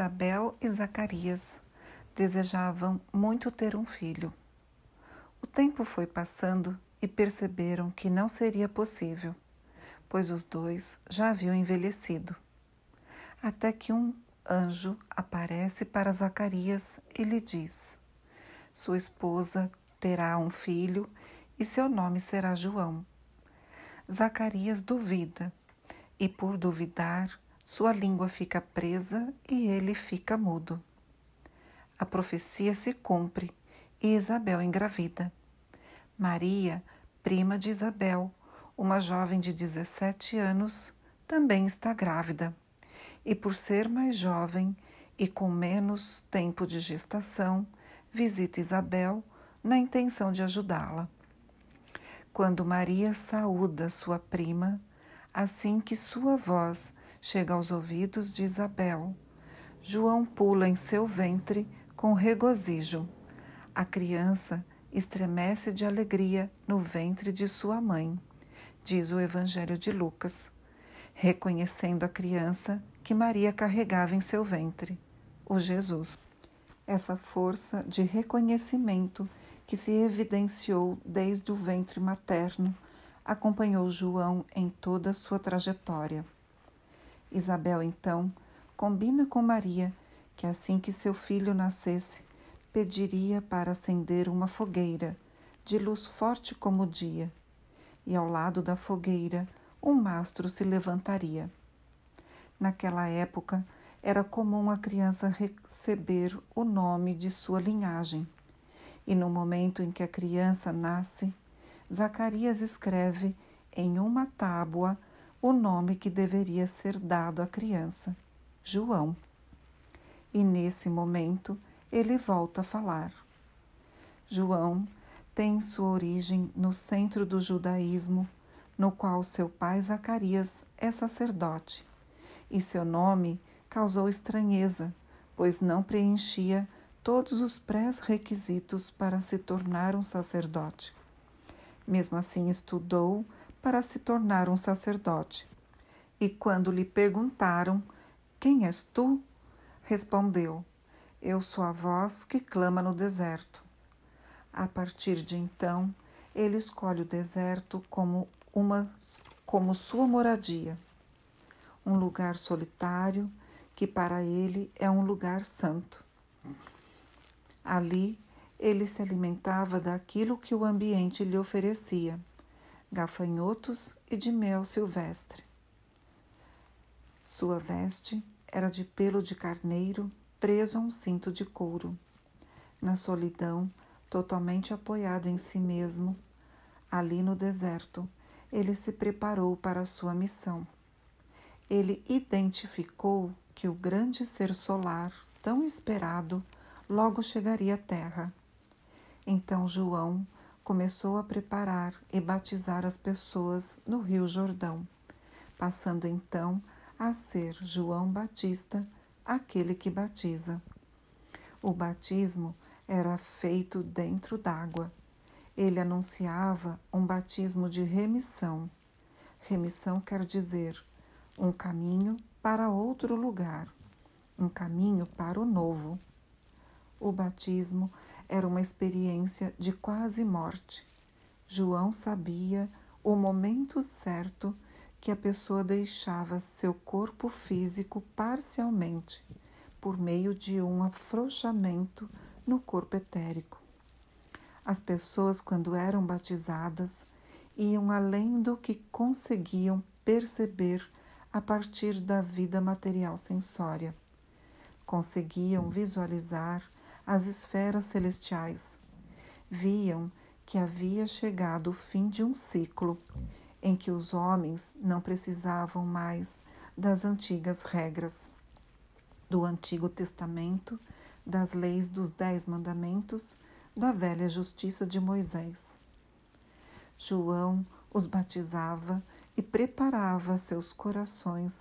Isabel e Zacarias desejavam muito ter um filho. O tempo foi passando e perceberam que não seria possível, pois os dois já haviam envelhecido. Até que um anjo aparece para Zacarias e lhe diz: Sua esposa terá um filho e seu nome será João. Zacarias duvida e, por duvidar, sua língua fica presa e ele fica mudo. A profecia se cumpre e Isabel engravida. Maria, prima de Isabel, uma jovem de 17 anos, também está grávida. E por ser mais jovem e com menos tempo de gestação, visita Isabel na intenção de ajudá-la. Quando Maria saúda sua prima, assim que sua voz chega aos ouvidos de Isabel. João pula em seu ventre com regozijo. A criança estremece de alegria no ventre de sua mãe, diz o Evangelho de Lucas, reconhecendo a criança que Maria carregava em seu ventre, o Jesus. Essa força de reconhecimento que se evidenciou desde o ventre materno acompanhou João em toda a sua trajetória. Isabel, então, combina com Maria que assim que seu filho nascesse, pediria para acender uma fogueira de luz forte como o dia, e ao lado da fogueira um mastro se levantaria. Naquela época, era comum a criança receber o nome de sua linhagem. E no momento em que a criança nasce, Zacarias escreve em uma tábua o nome que deveria ser dado à criança, João. E nesse momento ele volta a falar. João tem sua origem no centro do judaísmo, no qual seu pai Zacarias é sacerdote, e seu nome causou estranheza, pois não preenchia todos os pré-requisitos para se tornar um sacerdote. Mesmo assim, estudou para se tornar um sacerdote. E quando lhe perguntaram: Quem és tu? respondeu: Eu sou a voz que clama no deserto. A partir de então, ele escolhe o deserto como uma como sua moradia, um lugar solitário que para ele é um lugar santo. Ali ele se alimentava daquilo que o ambiente lhe oferecia gafanhotos e de mel silvestre. Sua veste era de pelo de carneiro preso a um cinto de couro. Na solidão, totalmente apoiado em si mesmo, ali no deserto, ele se preparou para sua missão. Ele identificou que o grande ser solar, tão esperado, logo chegaria à Terra. Então João começou a preparar e batizar as pessoas no Rio Jordão, passando então a ser João Batista, aquele que batiza. O batismo era feito dentro d'água. Ele anunciava um batismo de remissão. Remissão quer dizer um caminho para outro lugar, um caminho para o novo. O batismo era uma experiência de quase morte. João sabia o momento certo que a pessoa deixava seu corpo físico parcialmente por meio de um afrouxamento no corpo etérico. As pessoas, quando eram batizadas, iam além do que conseguiam perceber a partir da vida material sensória. Conseguiam visualizar as esferas celestiais. Viam que havia chegado o fim de um ciclo em que os homens não precisavam mais das antigas regras do Antigo Testamento, das leis dos Dez Mandamentos, da velha justiça de Moisés. João os batizava e preparava seus corações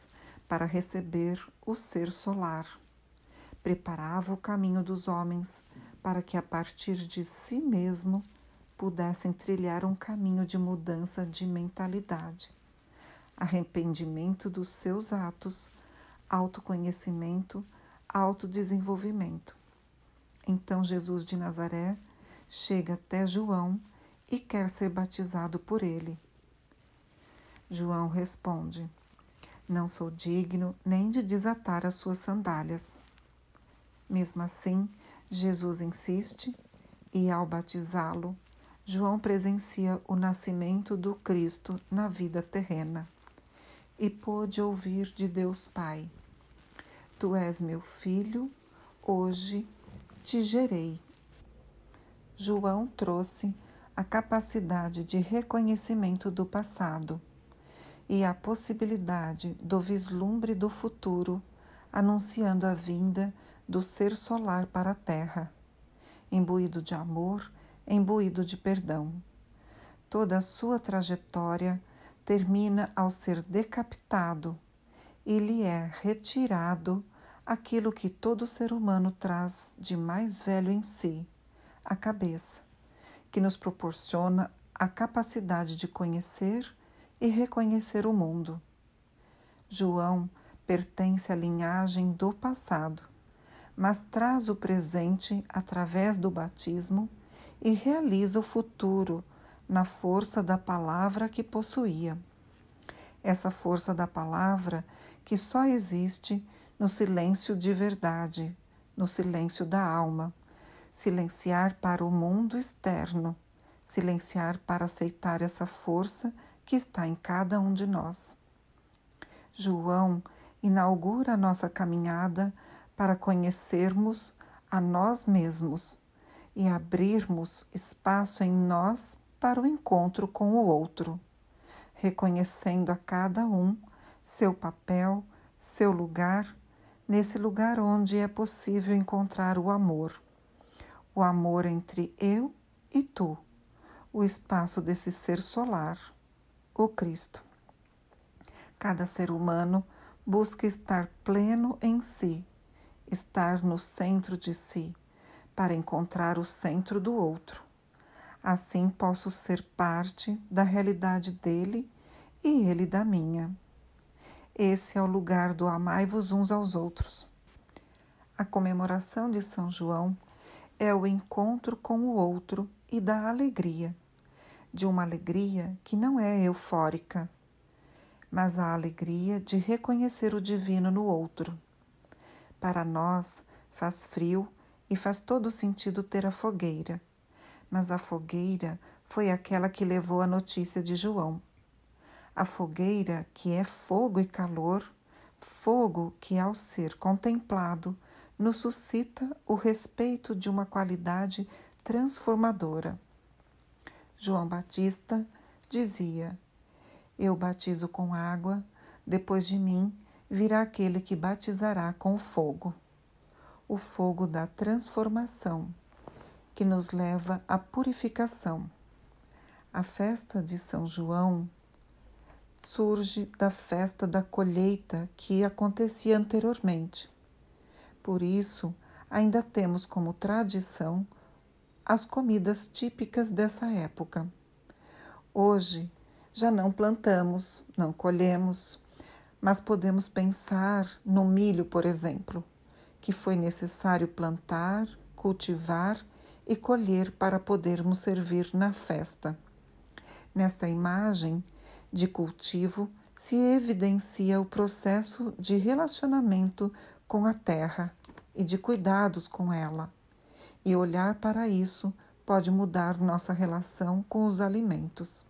para receber o ser solar preparava o caminho dos homens para que a partir de si mesmo pudessem trilhar um caminho de mudança de mentalidade, arrependimento dos seus atos, autoconhecimento, autodesenvolvimento. Então Jesus de Nazaré chega até João e quer ser batizado por ele. João responde: Não sou digno nem de desatar as suas sandálias. Mesmo assim, Jesus insiste e, ao batizá-lo, João presencia o nascimento do Cristo na vida terrena e pôde ouvir de Deus Pai: Tu és meu filho, hoje te gerei. João trouxe a capacidade de reconhecimento do passado e a possibilidade do vislumbre do futuro, anunciando a vinda do ser solar para a Terra, imbuído de amor, imbuído de perdão. Toda a sua trajetória termina ao ser decapitado e lhe é retirado aquilo que todo ser humano traz de mais velho em si, a cabeça, que nos proporciona a capacidade de conhecer e reconhecer o mundo. João pertence à linhagem do passado mas traz o presente através do batismo e realiza o futuro na força da palavra que possuía. Essa força da palavra que só existe no silêncio de verdade, no silêncio da alma, silenciar para o mundo externo, silenciar para aceitar essa força que está em cada um de nós. João inaugura a nossa caminhada para conhecermos a nós mesmos e abrirmos espaço em nós para o encontro com o outro, reconhecendo a cada um seu papel, seu lugar, nesse lugar onde é possível encontrar o amor. O amor entre eu e tu, o espaço desse ser solar, o Cristo. Cada ser humano busca estar pleno em si estar no centro de si, para encontrar o centro do outro. Assim posso ser parte da realidade dele e ele da minha. Esse é o lugar do amai-vos uns aos outros. A comemoração de São João é o encontro com o outro e da alegria, de uma alegria que não é eufórica, mas a alegria de reconhecer o divino no outro para nós faz frio e faz todo sentido ter a fogueira. Mas a fogueira foi aquela que levou a notícia de João. A fogueira, que é fogo e calor, fogo que, ao ser contemplado, nos suscita o respeito de uma qualidade transformadora. João Batista dizia: Eu batizo com água, depois de mim virá aquele que batizará com fogo, o fogo da transformação, que nos leva à purificação. A festa de São João surge da festa da colheita que acontecia anteriormente. Por isso, ainda temos como tradição as comidas típicas dessa época. Hoje já não plantamos, não colhemos, mas podemos pensar no milho, por exemplo, que foi necessário plantar, cultivar e colher para podermos servir na festa. Nesta imagem de cultivo se evidencia o processo de relacionamento com a terra e de cuidados com ela. E olhar para isso pode mudar nossa relação com os alimentos.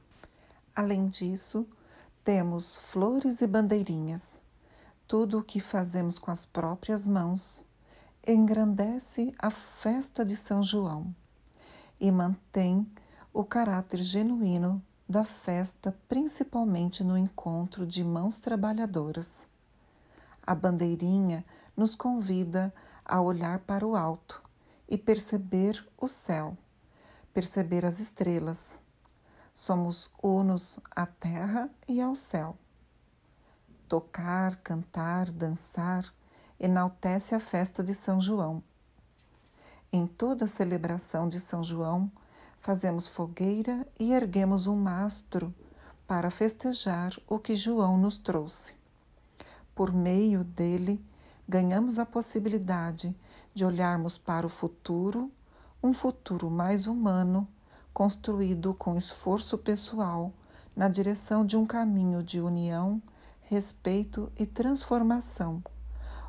Além disso, temos flores e bandeirinhas. Tudo o que fazemos com as próprias mãos engrandece a festa de São João e mantém o caráter genuíno da festa, principalmente no encontro de mãos trabalhadoras. A bandeirinha nos convida a olhar para o alto e perceber o céu, perceber as estrelas, Somos unos à terra e ao céu. Tocar, cantar, dançar enaltece a festa de São João. Em toda celebração de São João, fazemos fogueira e erguemos um mastro para festejar o que João nos trouxe. Por meio dele, ganhamos a possibilidade de olharmos para o futuro, um futuro mais humano, construído com esforço pessoal na direção de um caminho de união, respeito e transformação,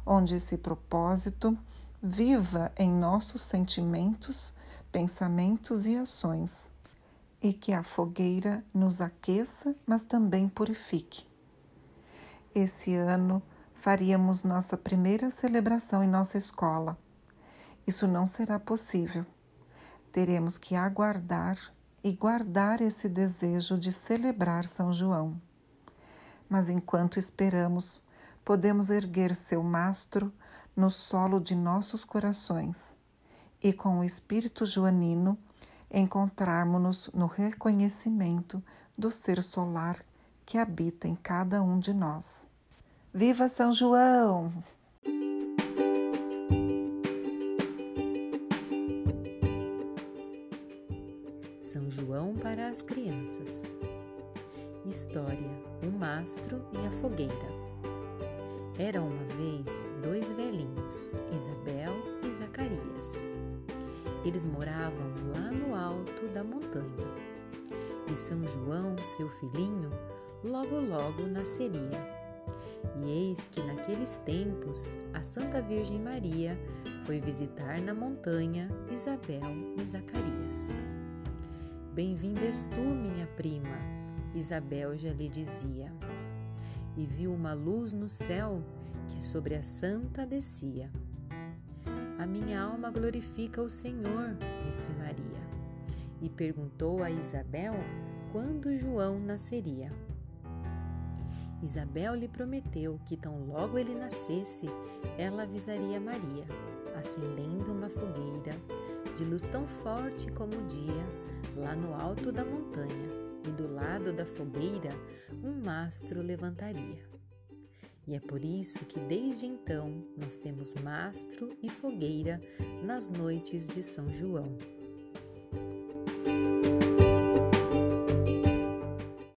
onde esse propósito viva em nossos sentimentos, pensamentos e ações, e que a fogueira nos aqueça, mas também purifique. Esse ano faríamos nossa primeira celebração em nossa escola. Isso não será possível. Teremos que aguardar e guardar esse desejo de celebrar São João. Mas enquanto esperamos, podemos erguer seu mastro no solo de nossos corações e, com o espírito joanino, encontrarmos-nos no reconhecimento do ser solar que habita em cada um de nós. Viva São João! As crianças. História: um mastro e a fogueira. Era uma vez dois velhinhos, Isabel e Zacarias. Eles moravam lá no alto da montanha. E São João, seu filhinho, logo logo nasceria. E eis que naqueles tempos a Santa Virgem Maria foi visitar na montanha Isabel e Zacarias. Bem-vinda és tu, minha prima, Isabel já lhe dizia e viu uma luz no céu que sobre a santa descia. A minha alma glorifica o Senhor, disse Maria, e perguntou a Isabel quando João nasceria. Isabel lhe prometeu que tão logo ele nascesse, ela avisaria Maria, acendendo uma fogueira de luz tão forte como o dia, lá no alto da montanha e do lado da fogueira um mastro levantaria. E é por isso que desde então nós temos mastro e fogueira nas noites de São João.